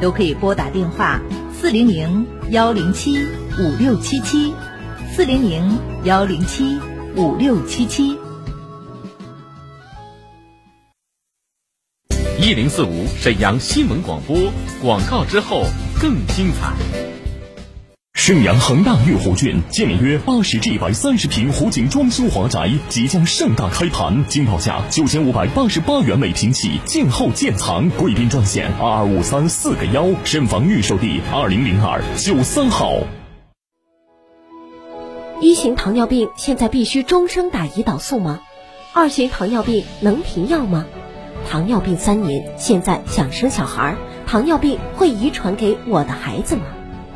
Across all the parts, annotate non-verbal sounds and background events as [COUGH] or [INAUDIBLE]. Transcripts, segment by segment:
都可以拨打电话四零零幺零七五六七七，四零零幺零七五六七七。一零四五沈阳新闻广播广告之后更精彩。沈阳恒大御湖郡建面约八十至一百三十平湖景装修华宅即将盛大开盘，经报价九千五百八十八元每平起，静候建藏。贵宾专线二二五三四个幺，申房预售地二零零二九三号。一型糖尿病现在必须终生打胰岛素吗？二型糖尿病能停药吗？糖尿病三年，现在想生小孩，糖尿病会遗传给我的孩子吗？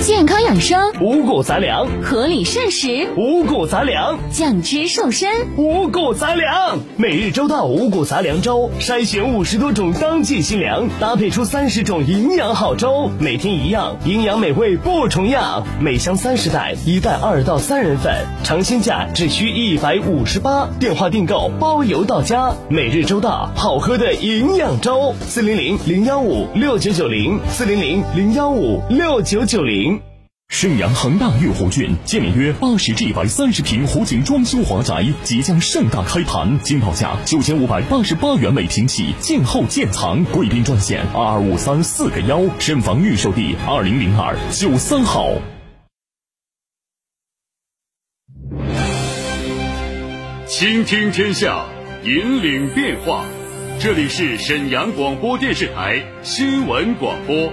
健康养生，五谷杂粮；合理膳食，五谷杂粮；降脂瘦身，五谷杂粮。每日周到五谷杂粮粥，筛选五十多种当季新粮，搭配出三十种营养好粥，每天一样，营养美味不重样。每箱三十袋，一袋二到三人份，尝鲜价只需一百五十八。电话订购包邮到家。每日周到，好喝的营养粥。四零零零幺五六九九零，四零零零幺五六九九零。沈阳恒大御湖郡建面约八十至一百三十平湖景装修华宅即将盛大开盘，经报价九千五百八十八元每平起，静候建藏。贵宾专线二二五三四个幺，申房预售地二零零二九三号。倾听天下，引领变化。这里是沈阳广播电视台新闻广播，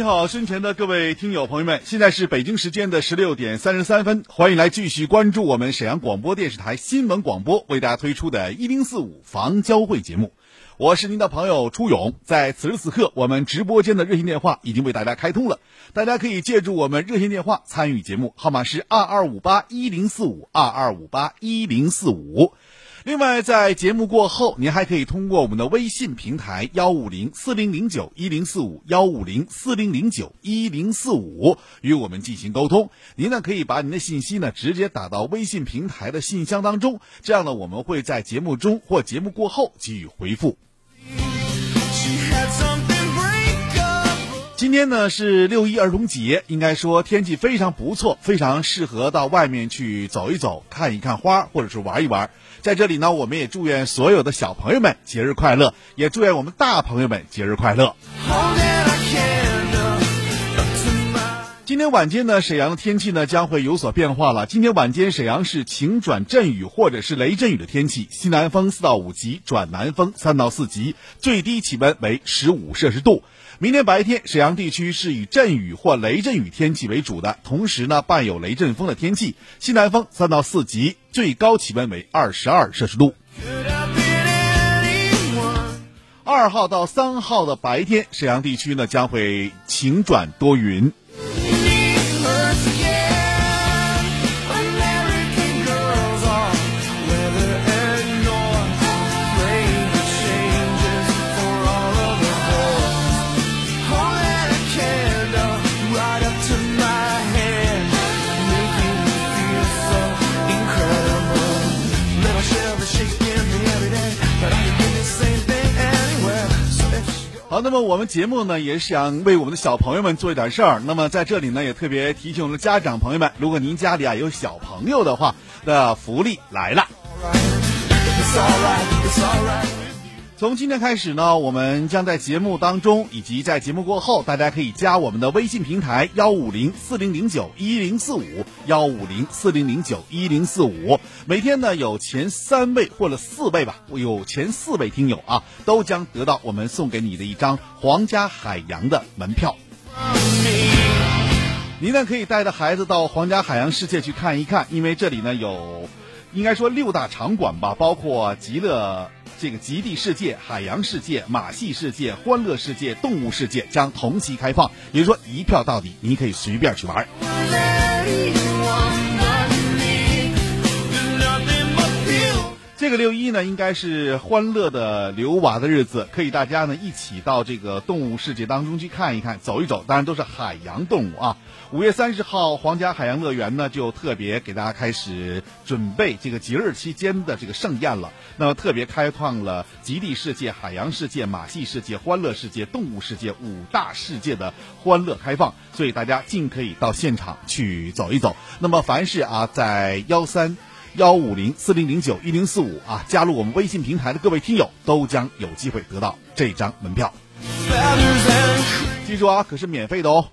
你好，身前的各位听友朋友们，现在是北京时间的十六点三十三分，欢迎来继续关注我们沈阳广播电视台新闻广播为大家推出的“一零四五房交会”节目。我是您的朋友初勇，在此时此刻，我们直播间的热线电话已经为大家开通了，大家可以借助我们热线电话参与节目，号码是二二五八一零四五二二五八一零四五。另外，在节目过后，您还可以通过我们的微信平台幺五零四零零九一零四五幺五零四零零九一零四五与我们进行沟通。您呢可以把您的信息呢直接打到微信平台的信箱当中，这样呢我们会在节目中或节目过后给予回复。今天呢是六一儿童节，应该说天气非常不错，非常适合到外面去走一走、看一看花，或者是玩一玩。在这里呢，我们也祝愿所有的小朋友们节日快乐，也祝愿我们大朋友们节日快乐。今天晚间呢，沈阳的天气呢将会有所变化了。今天晚间，沈阳是晴转阵雨或者是雷阵雨的天气，西南风四到五级转南风三到四级，最低气温为十五摄氏度。明天白天，沈阳地区是以阵雨或雷阵雨天气为主的，同时呢伴有雷阵风的天气，西南风三到四级，最高气温为二十二摄氏度。二号到三号的白天，沈阳地区呢将会晴转多云。那么我们节目呢，也是想为我们的小朋友们做一点事儿。那么在这里呢，也特别提醒我们的家长朋友们，如果您家里啊有小朋友的话，那福利来了。从今天开始呢，我们将在节目当中以及在节目过后，大家可以加我们的微信平台幺五零四零零九一零四五幺五零四零零九一零四五。每天呢，有前三位或者四位吧，有前四位听友啊，都将得到我们送给你的一张皇家海洋的门票。您呢可以带着孩子到皇家海洋世界去看一看，因为这里呢有，应该说六大场馆吧，包括极乐。这个极地世界、海洋世界、马戏世界、欢乐世界、动物世界将同期开放，也就是说一票到底，你可以随便去玩。这个六一呢，应该是欢乐的留娃的日子，可以大家呢一起到这个动物世界当中去看一看、走一走，当然都是海洋动物啊。五月三十号，皇家海洋乐园呢就特别给大家开始准备这个节日期间的这个盛宴了。那么特别开放了极地世界、海洋世界、马戏世界、欢乐世界、动物世界五大世界的欢乐开放，所以大家尽可以到现场去走一走。那么凡是啊在幺三。幺五零四零零九一零四五啊，加入我们微信平台的各位听友都将有机会得到这张门票。记住啊，可是免费的哦。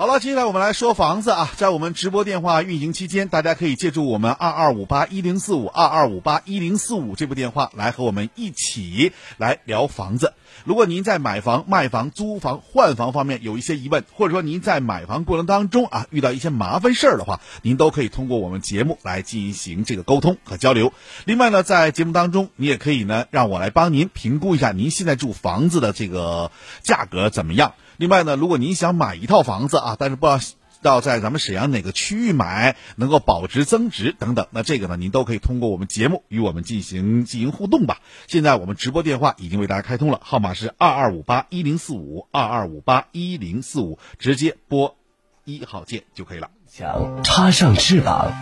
好了，接下来我们来说房子啊，在我们直播电话运行期间，大家可以借助我们二二五八一零四五二二五八一零四五这部电话来和我们一起来聊房子。如果您在买房、卖房、租房、换房方面有一些疑问，或者说您在买房过程当中啊遇到一些麻烦事儿的话，您都可以通过我们节目来进行这个沟通和交流。另外呢，在节目当中，你也可以呢让我来帮您评估一下您现在住房子的这个价格怎么样。另外呢，如果您想买一套房子啊，但是不知道在咱们沈阳哪个区域买能够保值增值等等，那这个呢，您都可以通过我们节目与我们进行进行互动吧。现在我们直播电话已经为大家开通了，号码是二二五八一零四五二二五八一零四五，直接拨一号键就可以了。想插上翅膀，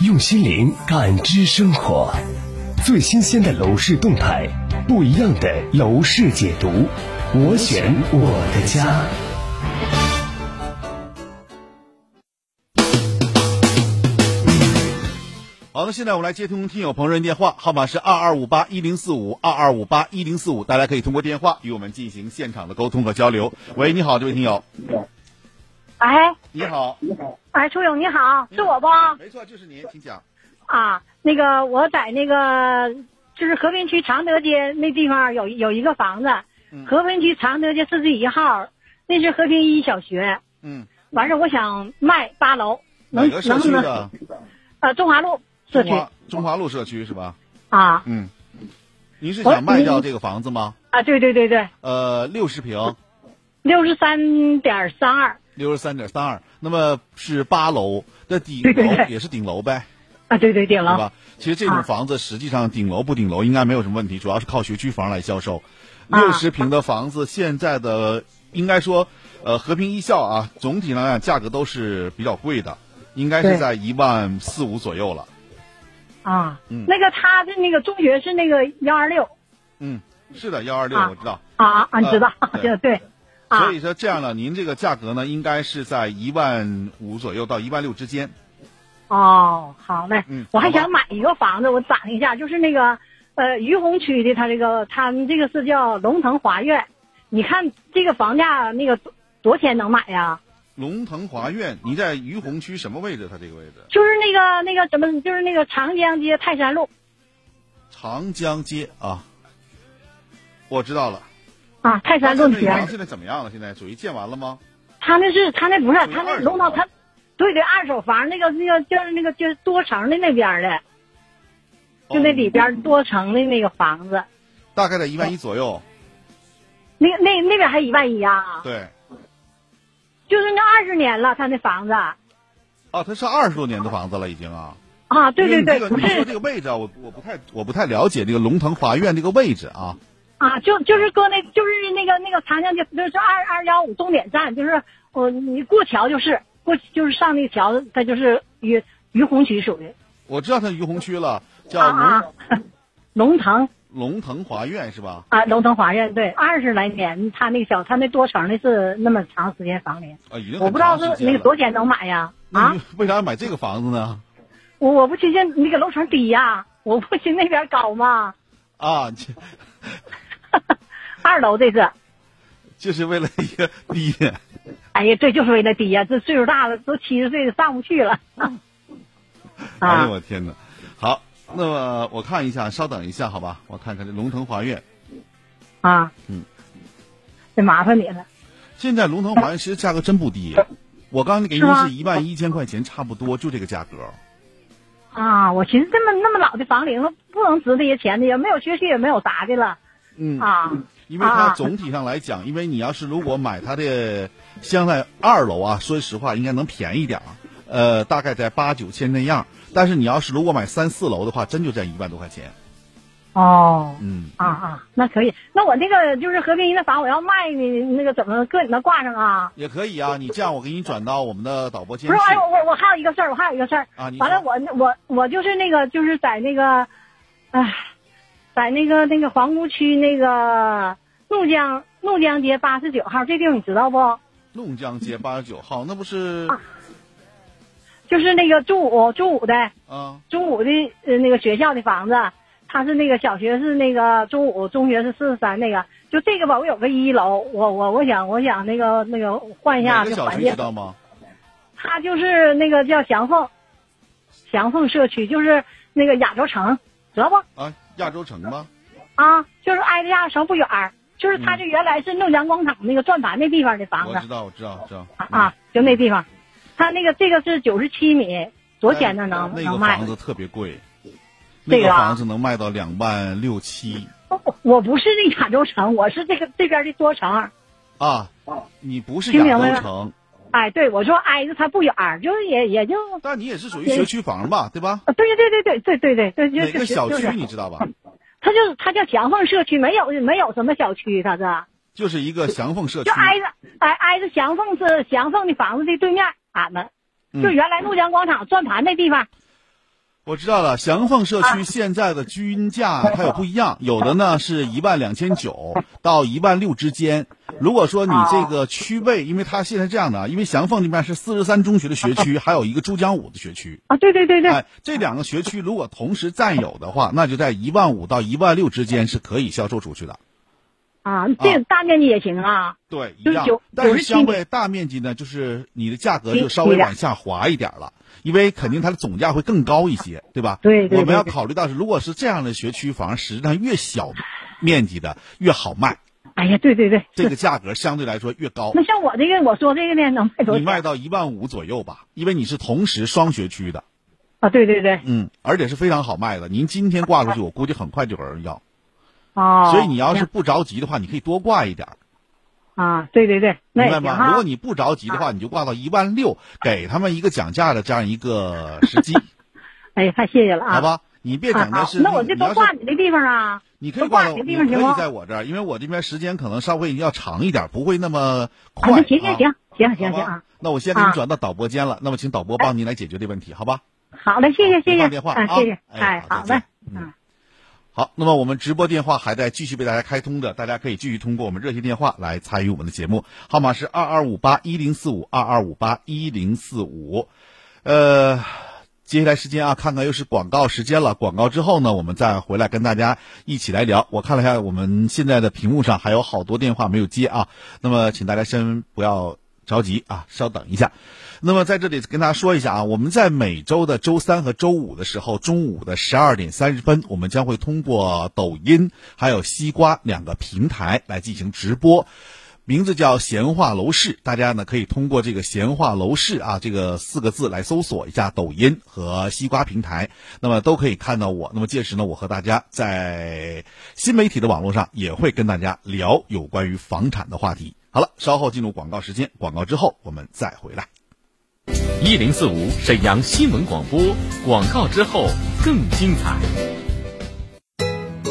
用心灵感知生活，最新鲜的楼市动态，不一样的楼市解读。我选我的家。好，的现在我们来接通听友朋友的电话，号码是二二五八一零四五二二五八一零四五，大家可以通过电话与我们进行现场的沟通和交流。喂，你好，这位听友。哎，你好。哎，初勇你好，是我不？没错，就是您，请讲。啊，那个我在那个就是和平区常德街那地方有有一个房子。和平区常德街四十一号，那是和平一小学。嗯，完事我想卖八楼，能能不能？呃，中华路社区。中华路社区是吧？啊。嗯。您是想卖掉这个房子吗？啊，对对对对。呃，六十平。六十三点三二。六十三点三二，那么是八楼的顶楼，也是顶楼呗。啊，对对顶楼。对吧？其实这种房子实际上顶楼不顶楼应该没有什么问题，主要是靠学区房来销售。六十平的房子，现在的应该说，呃，和平一校啊，总体来讲价格都是比较贵的，应该是在一万四五左右了。啊，嗯，那个他的那个中学是那个幺二六。嗯，是的，幺二六我知道。啊啊，你知道？对对。所以说这样呢，您这个价格呢，应该是在一万五左右到一万六之间。哦，好嘞。嗯。我还想买一个房子，我攒一下，就是那个。呃，于洪区的他这个，他们这个是叫龙腾华苑，你看这个房价那个多多钱能买呀？龙腾华苑，你在于洪区什么位置？它这个位置？就是那个那个什么，就是那个长江街泰山路。长江街啊，我知道了。啊，泰山路那现在怎么样了？现在属于建完了吗？他那是他那不是他那龙腾他对对，二手房那个那个就是那个就是多层的那边的，就那里边多层的那个房子，大概在一万一左右。那那那边还一万一啊？对。就是那二十年了，他那房子。啊，他是二十多年的房子了，已经啊。啊，对对对，不是。你说这个位置啊，我我不太我不太了解这个龙腾华苑这个位置啊。啊，就就是搁那，就是那个那个长江街，就是二二幺五终点站，就是我你过桥就是过，就是上那个桥，它就是于于洪区属于。我知道它于洪区了，叫龙 [LAUGHS] 龙腾。龙腾华苑是吧？啊，龙腾华苑对，二十来年，他那个小，他那多层的是那么长时间房龄。啊，已经我不知道是那个多少钱能买呀？啊？为啥要买这个房子呢？我我不寻思那个楼层低呀，我不寻那边高吗？啊。[LAUGHS] 二楼这是，就是为了一个低。哎呀，对，就是为了低呀！这岁数大了，都七十岁了，上不去了。哎呦我天哪！好，那么我看一下，稍等一下，好吧？我看看这龙腾华苑。啊。嗯。得麻烦你了。现在龙腾华苑其实价格真不低，我刚才给您是一万一千块钱，差不多就这个价格。啊，我寻思这么那么老的房龄了，不能值这些钱的，也没有学区，也没有啥的了。嗯啊，因为它总体上来讲，因为你要是如果买它的，现在二楼啊，说实话应该能便宜点儿，呃，大概在八九千那样。但是你要是如果买三四楼的话，真就在一万多块钱。哦，嗯啊啊，那可以。那我那个就是和平一的房，我要卖呢，那个怎么搁你那挂上啊？也可以啊，你这样我给你转到我们的导播间。不是，哎，我我还有一个事儿，我还有一个事儿啊。完了，我我我就是那个就是在那个，哎。在那个那个皇姑区那个怒江怒江街八十九号这地方你知道不？怒江街八十九号那不是？就是那个中五中五的啊，中五的呃那个学校的房子，他是那个小学是那个中五，中学是四十三那个，就这个吧，我有个一楼，我我我想我想那个那个换一下这环境。知道吗？他就是那个叫祥凤，祥凤社区，就是那个亚洲城，知道不？啊。亚洲城吗？啊，就是挨着亚洲城不远儿，就是他这原来是怒江广场那个转盘那地方的房子。我知道，我知道，知道。啊，就那地方，他那个这个是九十七米，多少钱呢？能那个房子特别贵，那个房子能卖到两万六七。我不是那亚洲城，我是这个这边的多城。啊，你不是亚洲城。哎，对，我说挨着它不远儿，就是也也就。但你也是属于学区房吧，对吧？啊，对对对对对对对对对。哪个小区你知道吧？它就是它叫祥凤社区，没有没有什么小区，它是。就是一个祥凤社区。就挨着挨挨着祥凤是祥凤的房子的对面，俺们就原来怒江广场转盘那地方。我知道了，祥凤社区现在的均价它有不一样，有的呢是一万两千九到一万六之间。如果说你这个区位，因为它现在这样的，因为祥凤那边是四十三中学的学区，还有一个珠江五的学区啊，对对对对，哎，这两个学区如果同时占有的话，那就在一万五到一万六之间是可以销售出去的。啊，这大面积也行啊。对，一样，但是相对大面积呢，就是你的价格就稍微往下滑一点了。因为肯定它的总价会更高一些，对吧？对对。我们要考虑到是，如果是这样的学区房，实际上越小面积的越好卖。哎呀，对对对，这个价格相对来说越高。那像我这个，我说这个呢，能卖多少？你卖到一万五左右吧，因为你是同时双学区的。啊，对对对。嗯，而且是非常好卖的。您今天挂出去，我估计很快就有人要。哦。所以你要是不着急的话，你可以多挂一点儿。啊，对对对，明白吗？如果你不着急的话，你就挂到一万六，给他们一个讲价的这样一个时机。[LAUGHS] 哎，太谢谢了啊！好吧，你别整的是。那我就都挂你的地方啊？你可以挂到，你可以在我这儿，因为我这边时间可能稍微要长一点，不会那么快。行行行行行行啊！那我先给你转到导播间了，那么请导播帮您来解决这问题，好吧？好的，谢谢谢谢。挂电话啊！谢谢，哎，好嘞，嗯。好，那么我们直播电话还在继续为大家开通的，大家可以继续通过我们热线电话来参与我们的节目，号码是二二五八一零四五二二五八一零四五。呃，接下来时间啊，看看又是广告时间了。广告之后呢，我们再回来跟大家一起来聊。我看了一下，我们现在的屏幕上还有好多电话没有接啊，那么请大家先不要着急啊，稍等一下。那么在这里跟大家说一下啊，我们在每周的周三和周五的时候，中午的十二点三十分，我们将会通过抖音还有西瓜两个平台来进行直播。名字叫闲话楼市，大家呢可以通过这个闲话楼市啊这个四个字来搜索一下抖音和西瓜平台，那么都可以看到我。那么届时呢，我和大家在新媒体的网络上也会跟大家聊有关于房产的话题。好了，稍后进入广告时间，广告之后我们再回来。一零四五沈阳新闻广播，广告之后更精彩。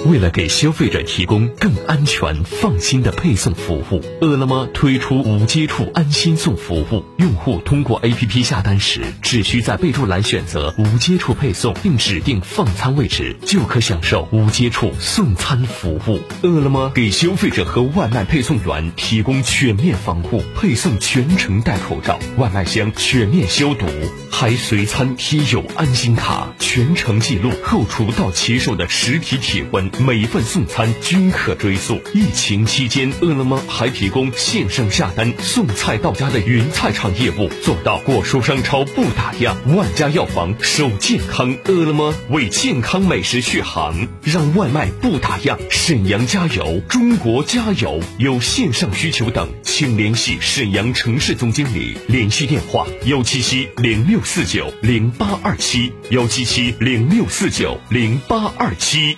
为了给消费者提供更安全、放心的配送服务，饿了么推出无接触安心送服务。用户通过 APP 下单时，只需在备注栏选择无接触配送，并指定放餐位置，就可享受无接触送餐服务。饿了么给消费者和外卖配送员提供全面防护，配送全程戴口罩，外卖箱全面消毒，还随餐贴有安心卡，全程记录后厨到骑手的实体体温。每一份送餐均可追溯。疫情期间，饿了么还提供线上下单送菜到家的云菜场业务，做到果蔬商超不打烊，万家药房守健康。饿了么为健康美食续航，让外卖不打烊。沈阳加油，中国加油！有线上需求等，请联系沈阳城市总经理，联系电话：幺七七零六四九零八二七，幺七七零六四九零八二七。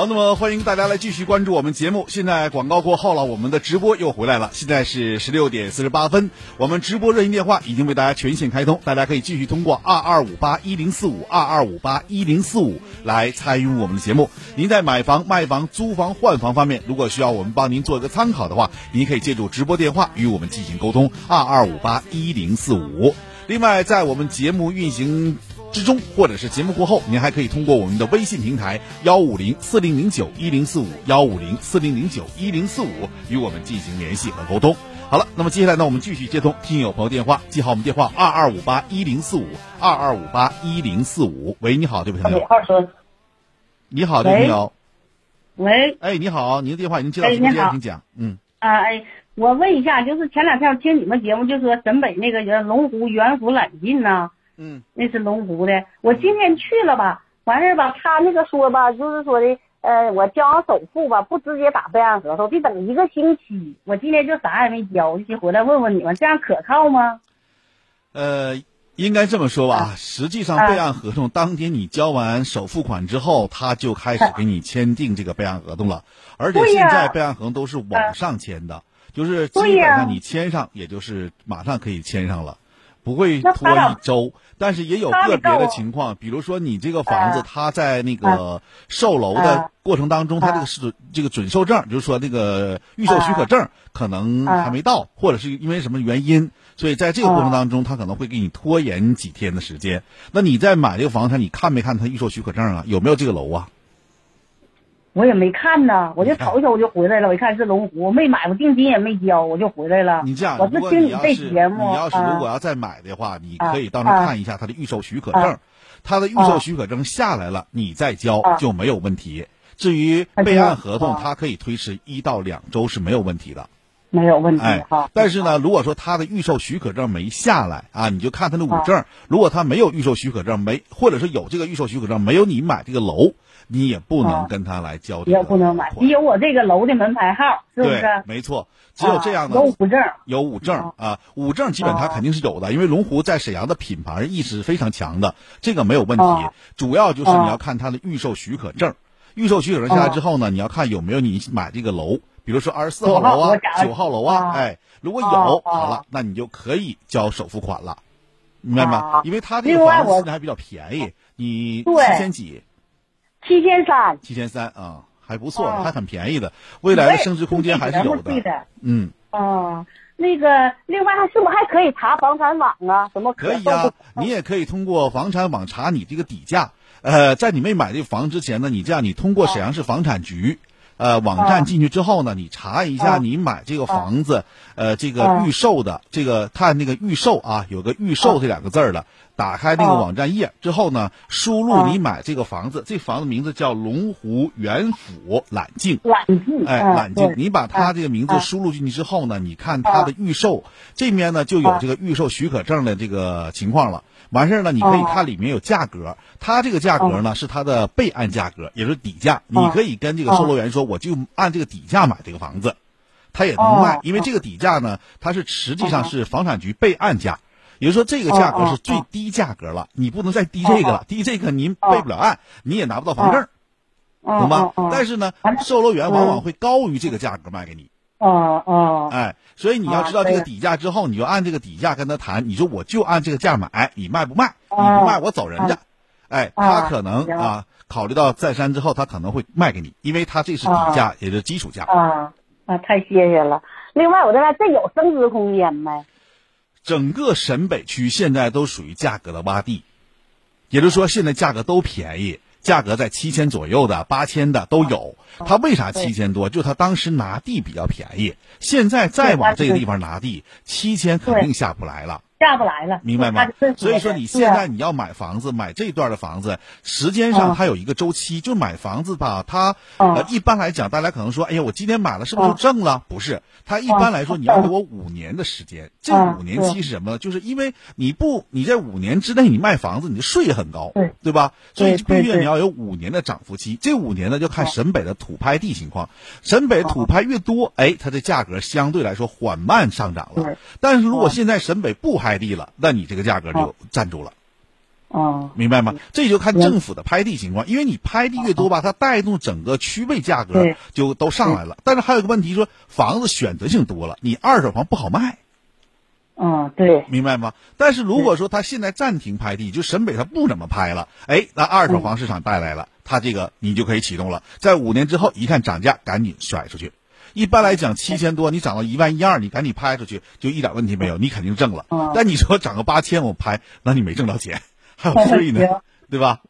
好，那么欢迎大家来继续关注我们节目。现在广告过后了，我们的直播又回来了。现在是十六点四十八分，我们直播热线电话已经为大家全线开通，大家可以继续通过二二五八一零四五二二五八一零四五来参与我们的节目。您在买房、卖房、租房、换房方面，如果需要我们帮您做一个参考的话，您可以借助直播电话与我们进行沟通，二二五八一零四五。另外，在我们节目运行。之中，或者是节目过后，您还可以通过我们的微信平台幺五零四零零九一零四五幺五零四零零九一零四五与我们进行联系和沟通。好了，那么接下来呢，我们继续接通听友朋友电话，记好我们电话二二五八一零四五二二五八一零四五。喂，你好，这位朋友。你好，这位朋友。喂。哎，你好，您的电话已经接到直播间，请讲。嗯。啊，哎，我问一下，就是前两天听你们节目，就说沈北那个人龙湖元府揽境呢。嗯，那是龙湖的。我今天去了吧，完事儿吧，他那个说吧，就是说的，呃，我交完首付吧，不直接打备案合同，得等一个星期。我今天就啥也没交，就回来问问你们，这样可靠吗？呃，应该这么说吧，实际上备案合同当天你交完首付款之后，他就开始给你签订这个备案合同了，而且现在备案合同都是网上签的，就是基本上你签上，也就是马上可以签上了。不会拖一周，但是也有个别的情况，比如说你这个房子啊它在那个售楼的啊过程当中，它这个是这个准售证，就是说那个预售许可证可能啊还没到，或者是因为什么原因，所以在这个过程当中，他可能会给你拖延几天的时间。那你在买这个房产，你看没看他预售许可证啊？有没有这个楼啊？我也没看呢，我就瞅瞅我就回来了。我一看是龙湖，我没买，我定金也没交，我就回来了。你这样，我是听你这节目，你要是如果啊要再买的话，你啊可以到那看一下他的预售许可啊证，他的预售许可证下来了，你再交啊就没有问题。至于啊备案合同，啊它可以推迟一到两周是没有问题的。没有问题哎。，但是呢，如果说他的预售许可证没下来啊，你就看他的啊五证。如果他没有预售许可证，没或者是有这个预售许可证，没有你买这个楼，你也不能啊跟他来交这也不能买，款。得有我这个楼的门牌号，是不是？，没错，只有这样的啊有五证。有五证啊，五证基本它啊肯定是有的，因为龙湖在沈阳的品牌意识非常强的，这个没有问题。啊。主要就是啊你要看它的预售许可证，预售许可证下来之后呢，你要看有没有你买这个楼，比如说二十四号楼啊九号楼啊，啊哎，如果有，好了，那你就可以交首付款了。明白吗？啊？因为他这个房子现在还比较便宜，你对。七千几，七千三，七千三啊，还不错，啊还很便宜的，未来的升值空间还是有的。嗯。哦，那个，另外还是不是还可以查房产网啊？什么可以啊、你也可以通过房产网查你这个底价。呃，在你没买这房之前呢，你这样，你通过沈阳市房产局。呃，网站进去之后呢，你查一下你买这个房子，呃，这个预售的这个看那个预售啊，有个预售这两个字儿的，打开那个网站页之后呢，输入你买这个房子，这房子名字叫龙湖元府揽境，揽境，哎，嗯揽境，你把它这个名字输入进去之后呢，你看它的预售这面呢就有这个预售许可证的这个情况了。完事儿呢，你可以看里面有价格，它这个价格呢是它的备案价格，也就是底价。你可以跟这个售楼员说，我就按这个底价买这个房子，它也能卖，因为这个底价呢，它是实际上是房产局备案价。也就是说，这个价格是最低价格了，你不能再低这个了，低这个您备不了案，你也拿不到房证，懂吗？但是呢，售楼员往往会高于这个价格卖给你。哦哦，哎，所以你要知道这个底价之后，你就按这个底价跟他谈，你说我就按这个价买，你卖不卖？你不卖我走人家。哎，他可能啊，考虑到再三之后，他可能会卖给你，因为他这是底价，也是基础价。啊啊，太谢谢了。另外，我这边这有升值空间没？整个沈北区现在都属于价格的洼地，也就是说现在价格都便宜，价格在七千左右的、八千的都有。他为啥七千多？就他当时拿地比较便宜，现在再往这个地方拿地，七千肯定下不来了。下不来了，明白吗？所以说你现在你要买房子，买这段的房子，时间上它有一个周期。就买房子吧，它呃一般来讲，大家可能说，哎呀，我今天买了是不是就挣了？不是，它一般来说你要给我五年的时间。这五年期是什么呢？就是因为你不你在五年之内你卖房子，你的税也很高，对对吧？所以必须你要有五年的涨幅期。这五年呢，就看沈北的土拍地情况，沈北土拍越多，哎，它的价格相对来说缓慢上涨了。但是如果现在沈北不拍地了，那你这个价格就站住了。哦，明白吗？这就看政府的拍地情况，因为你拍地越多吧，它带动整个区位价格就都上来了。但是还有一个问题，说房子选择性多了，你二手房不好卖。嗯，对，明白吗？但是如果说他现在暂停拍地，就沈北他不怎么拍了，哎，那二手房市场带来了，他这个你就可以启动了。在五年之后，一看涨价，赶紧甩出去。一般来讲，七千多你涨到一万一二，你赶紧拍出去，就一点问题没有，你肯定挣了。但你说涨个八千我拍，那你没挣到钱，还有税呢，对吧？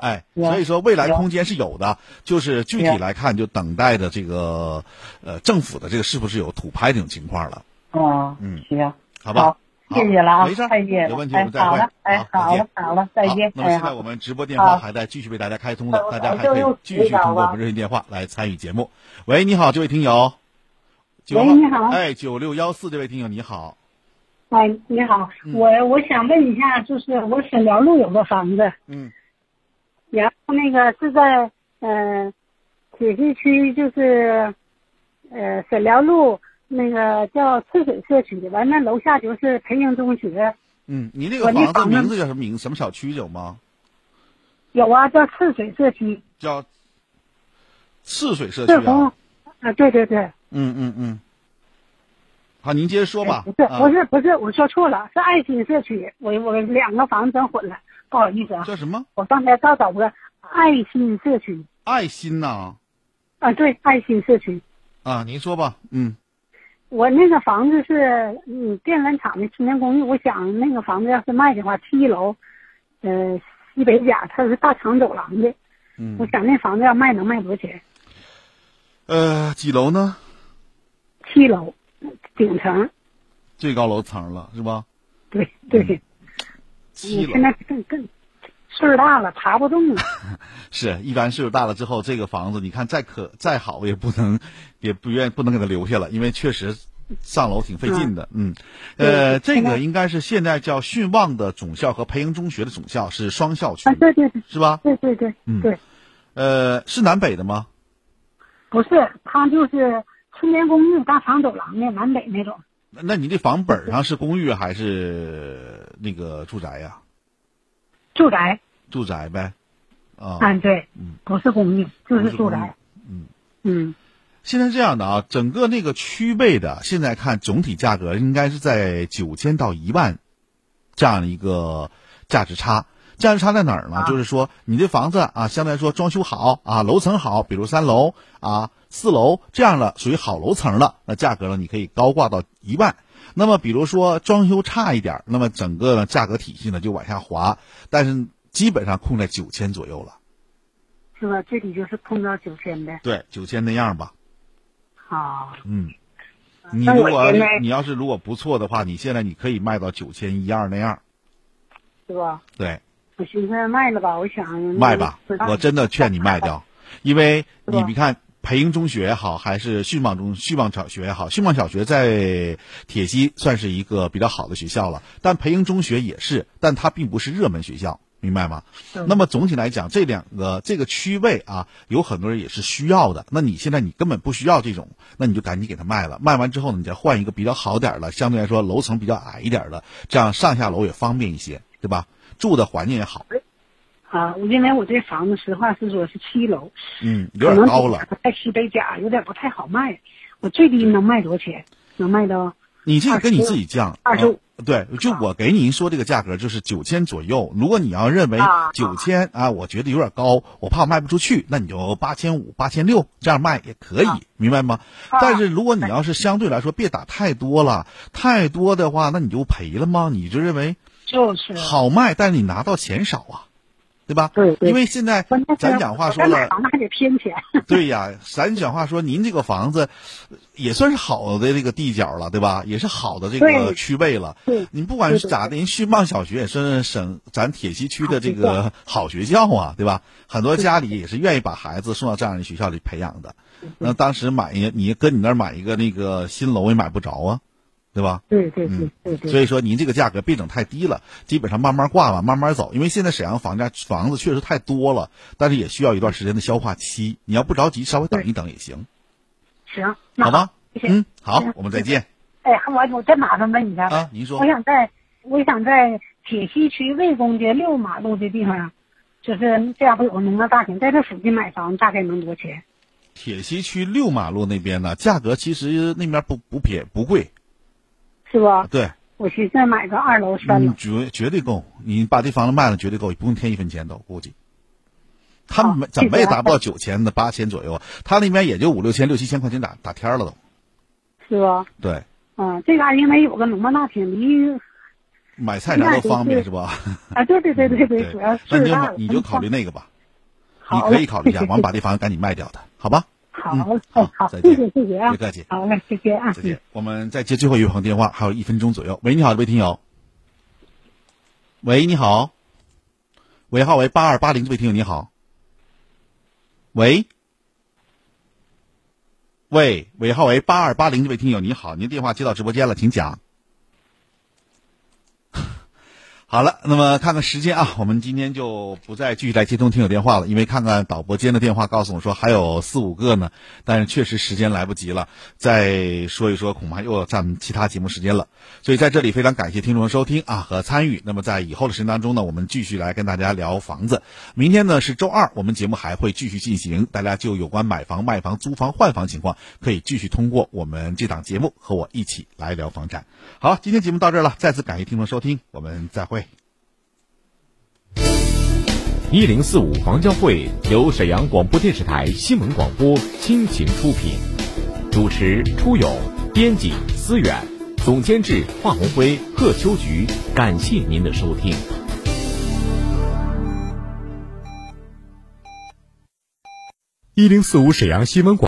哎，所以说未来空间是有的，就是具体来看，就等待着这个呃政府的这个是不是有土拍这种情况了。啊，嗯，行，好吧，谢谢了啊，没事，太谢谢了，有问题我们再会。哎，好了，好了，再见。那么现在我们直播电话还在继续为大家开通的，大家还可以继续通过我们热线电话来参与节目。喂，你好，这位听友。喂，你好。哎，九六幺四这位听友你好。哎，你好，我我想问一下，就是我沈辽路有个房子，嗯，然后那个是在嗯、呃、铁西区，就是呃沈辽路那个叫赤水社区，完了楼下就是培英中学。嗯，你那个房子名字叫什么名？什么小区有吗？有啊，叫赤水社区。叫赤水社区啊。啊，对对对。嗯嗯嗯。好，您接着说吧。不是啊不是不是，我说错了，是爱心社区。我我两个房子整混了，不好意思啊。叫什么？我刚才刚找个爱心社区爱心呐啊，对，爱心社区。啊，您说吧。嗯，我那个房子是嗯电缆厂的青年公寓，我想那个房子要是卖的话，七楼，呃西北角，它是大长走廊的。嗯我想那房子要卖能卖多少钱？呃，几楼呢？七楼，顶层。最高楼层了，是吧？对对。七楼你现在更更岁数大了，爬不动了。[LAUGHS] 是一般岁数大了之后，这个房子你看再可再好，也不能也不愿不能给他留下了，因为确实上楼挺费劲的。嗯，呃，这个应该是现在叫训旺的总校和培英中学的总校是双校区啊，，对对对，是吧？对对对嗯对，呃，是南北的吗？不是，它就是青年公寓大长走廊的南北那种。那那你这房本上是公寓还是那个住宅呀？住宅，住宅呗。啊，嗯，对，嗯不是公寓，就是住宅。嗯嗯，现在这样的啊，整个那个区位的，现在看总体价格应该是在九千到一万这样的一个价值差。价值差在哪儿呢？就是说你这房子啊，相对来说装修好啊，楼层好，比如三楼啊、四楼这样的属于好楼层了，那价格呢你可以高挂到一万。那么比如说装修差一点，那么整个呢价格体系呢就往下滑，但是基本上控在九千左右了。是吧？这里就是控到九千呗。对，九千那样吧。好，嗯，你如果你要是如果不错的话，你现在你可以卖到九千一二那样。是吧？对，我寻思卖了吧，我想卖吧我真的劝你卖掉，[LAUGHS] 因为你你看培英中学也好，还是旭旺中旭旺小学也好，旭旺小学在铁西算是一个比较好的学校了，但培英中学也是，但它并不是热门学校。明白吗？那么总体来讲，这两个这个区位啊，有很多人也是需要的。那你现在你根本不需要这种，那你就赶紧给它卖了。卖完之后呢，你再换一个比较好点儿的，相对来说楼层比较矮一点儿的，这样上下楼也方便一些，对吧？住的环境也好。啊，因为我这房子实话实说是七楼，嗯，有点高了。在西北角有点不太好卖。我最低能卖多少钱？能卖到你这个跟你自己降，二十五。对，就我给您说这个价格就是九千左右。如果你要认为啊九千啊，我觉得有点高，我怕我卖不出去，那你就八千五、八千六这样卖也可以，明白吗？但是如果你要是相对来说别打太多了，太多的话，那你就赔了吗？你就认为就是好卖，但是你拿到钱少啊，对吧？对对因为现在咱讲话说了房子还得偏钱。[LAUGHS] 对呀，咱讲话说，您这个房子也算是好的这个地角了，对吧？也是好的这个区位了。对您不管是咋的，人迅旺小学也是省咱铁西区的这个好学校啊，对吧？很多家里也是愿意把孩子送到这样的学校里培养的。那当时买一，你跟你那儿买一个那个新楼也买不着啊，对吧？对对对嗯对对。所以说您这个价格别整太低了，基本上慢慢挂吧，慢慢走。因为现在沈阳房价房子确实太多了，但是也需要一段时间的消化期。你要不着急，稍微等一等也行，行，那好吗？嗯，好，我们再见。哎，我我再麻烦问一下啊您说我想在我想在铁西区魏公街六马路这地方，就是这样会有个农贸大厅，在这附近买房大概能多少钱？铁西区六马路那边呢，价格其实那边不不便不贵，是吧？对，我去再买个二楼、三。绝绝对够。你把这房子卖了，绝对够，不用添一分钱都估计。他们怎么也达不到九千的八千左右，他那边也就五六千、六七千块钱打打天了都。是吧？对，嗯，这嘎因为有个农贸大厅，离买菜啥都方便是吧？啊，对对对对对，主要是那你就。你就考虑那个吧，你可以考虑一下，[LAUGHS] 完把这房子赶紧卖掉它，好吧？好好，再谢见谢谢谢啊，别客气好嘞，谢谢啊，再见。我们再接最后一位朋友电话，还有一分钟左右。喂，你好，这位听友。喂，你好。尾号为八二八零，这位听友你好。喂。喂，尾号为八二八零，这位听友你好，您电话接到直播间了，请讲。好了，那么看看时间啊，我们今天就不再继续来接通听友电话了，因为看看导播间的电话告诉我说还有四五个呢，但是确实时间来不及了，再说一说恐怕又要占其他节目时间了。所以在这里非常感谢听众的收听啊和参与。那么在以后的时间当中呢，我们继续来跟大家聊房子。明天呢是周二，我们节目还会继续进行，大家就有关买房、卖房、租房、换房情况，可以继续通过我们这档节目和我一起来聊房产。好，今天节目到这儿了，再次感谢听众收听，我们再会。一零四五房交会由沈阳广播电视台新闻广播倾情出品，主持初勇，编辑思远，总监制华红辉、贺秋菊。感谢您的收听。一零四五沈阳新闻广。